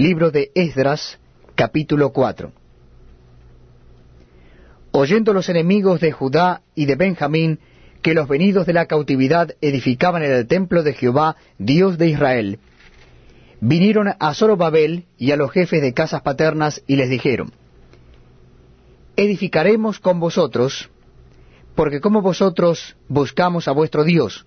Libro de Esdras, capítulo 4. Oyendo los enemigos de Judá y de Benjamín que los venidos de la cautividad edificaban en el templo de Jehová, Dios de Israel, vinieron a Zorobabel y a los jefes de casas paternas y les dijeron, Edificaremos con vosotros, porque como vosotros buscamos a vuestro Dios,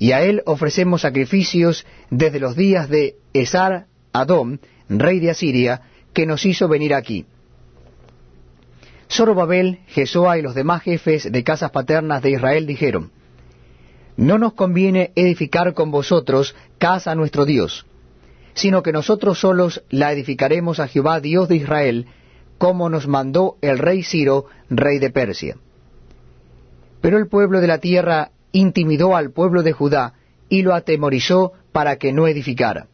y a él ofrecemos sacrificios desde los días de Esar Adón, rey de Asiria, que nos hizo venir aquí. Zorobabel, Jesoa y los demás jefes de casas paternas de Israel dijeron, No nos conviene edificar con vosotros casa a nuestro Dios, sino que nosotros solos la edificaremos a Jehová Dios de Israel, como nos mandó el rey Ciro, rey de Persia. Pero el pueblo de la tierra intimidó al pueblo de Judá y lo atemorizó para que no edificara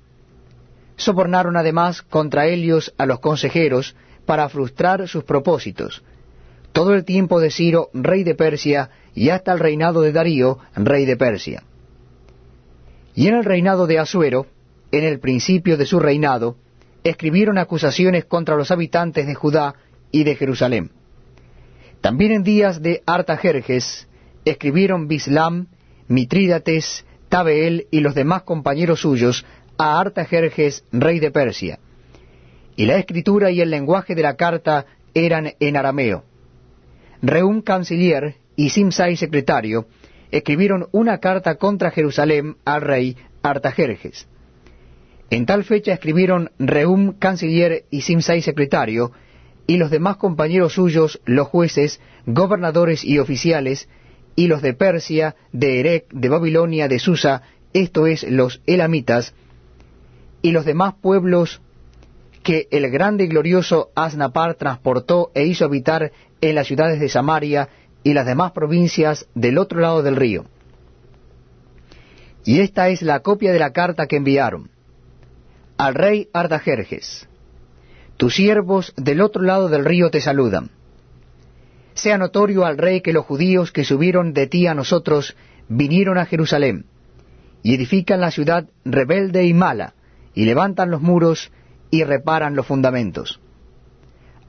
sobornaron además contra ellos a los consejeros para frustrar sus propósitos, todo el tiempo de Ciro, rey de Persia, y hasta el reinado de Darío, rey de Persia. Y en el reinado de Asuero, en el principio de su reinado, escribieron acusaciones contra los habitantes de Judá y de Jerusalén. También en días de Artajerjes escribieron Bislam, Mitrídates, Tabeel y los demás compañeros suyos a Artajerjes, rey de Persia. Y la escritura y el lenguaje de la carta eran en arameo. Reum canciller y Simsai secretario escribieron una carta contra Jerusalén al rey Artajerjes. En tal fecha escribieron Reum canciller y Simsai secretario, y los demás compañeros suyos, los jueces, gobernadores y oficiales, y los de Persia, de Erec, de Babilonia, de Susa, esto es, los elamitas, y los demás pueblos que el grande y glorioso Asnapar transportó e hizo habitar en las ciudades de Samaria y las demás provincias del otro lado del río. Y esta es la copia de la carta que enviaron. Al rey Artajerjes, tus siervos del otro lado del río te saludan. Sea notorio al rey que los judíos que subieron de ti a nosotros vinieron a Jerusalén, y edifican la ciudad rebelde y mala, y levantan los muros y reparan los fundamentos.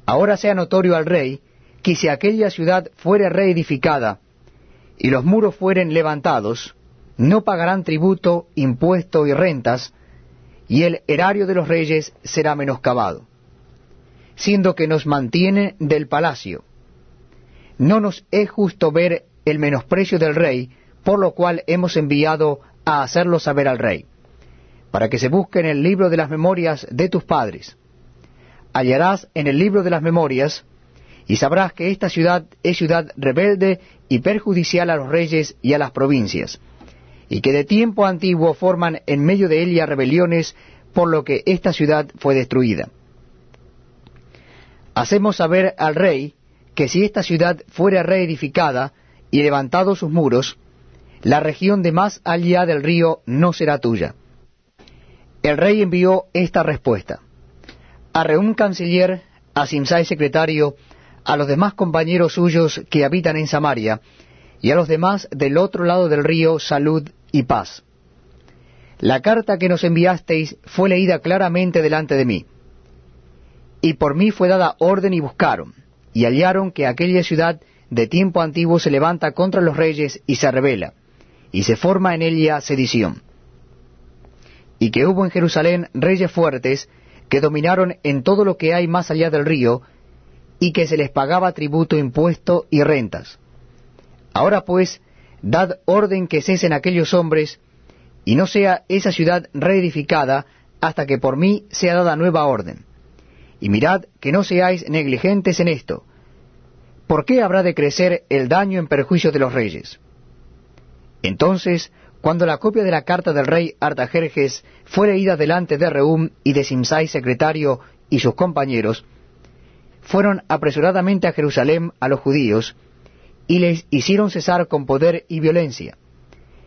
Ahora sea notorio al rey que si aquella ciudad fuere reedificada y los muros fueren levantados, no pagarán tributo, impuesto y rentas, y el erario de los reyes será menoscabado, siendo que nos mantiene del palacio. No nos es justo ver el menosprecio del rey, por lo cual hemos enviado a hacerlo saber al rey para que se busque en el libro de las memorias de tus padres. Hallarás en el libro de las memorias, y sabrás que esta ciudad es ciudad rebelde y perjudicial a los reyes y a las provincias, y que de tiempo antiguo forman en medio de ella rebeliones, por lo que esta ciudad fue destruida. Hacemos saber al rey que si esta ciudad fuera reedificada y levantados sus muros, la región de más allá del río no será tuya el rey envió esta respuesta. A Reum canciller, a Simsai secretario, a los demás compañeros suyos que habitan en Samaria, y a los demás del otro lado del río, salud y paz. La carta que nos enviasteis fue leída claramente delante de mí. Y por mí fue dada orden y buscaron, y hallaron que aquella ciudad de tiempo antiguo se levanta contra los reyes y se revela, y se forma en ella sedición y que hubo en Jerusalén reyes fuertes que dominaron en todo lo que hay más allá del río, y que se les pagaba tributo, impuesto y rentas. Ahora pues, dad orden que cesen aquellos hombres, y no sea esa ciudad reedificada hasta que por mí sea dada nueva orden. Y mirad que no seáis negligentes en esto. ¿Por qué habrá de crecer el daño en perjuicio de los reyes? Entonces cuando la copia de la carta del rey Artajerjes fue leída delante de Reum y de Simsai secretario y sus compañeros, fueron apresuradamente a Jerusalén a los judíos, y les hicieron cesar con poder y violencia.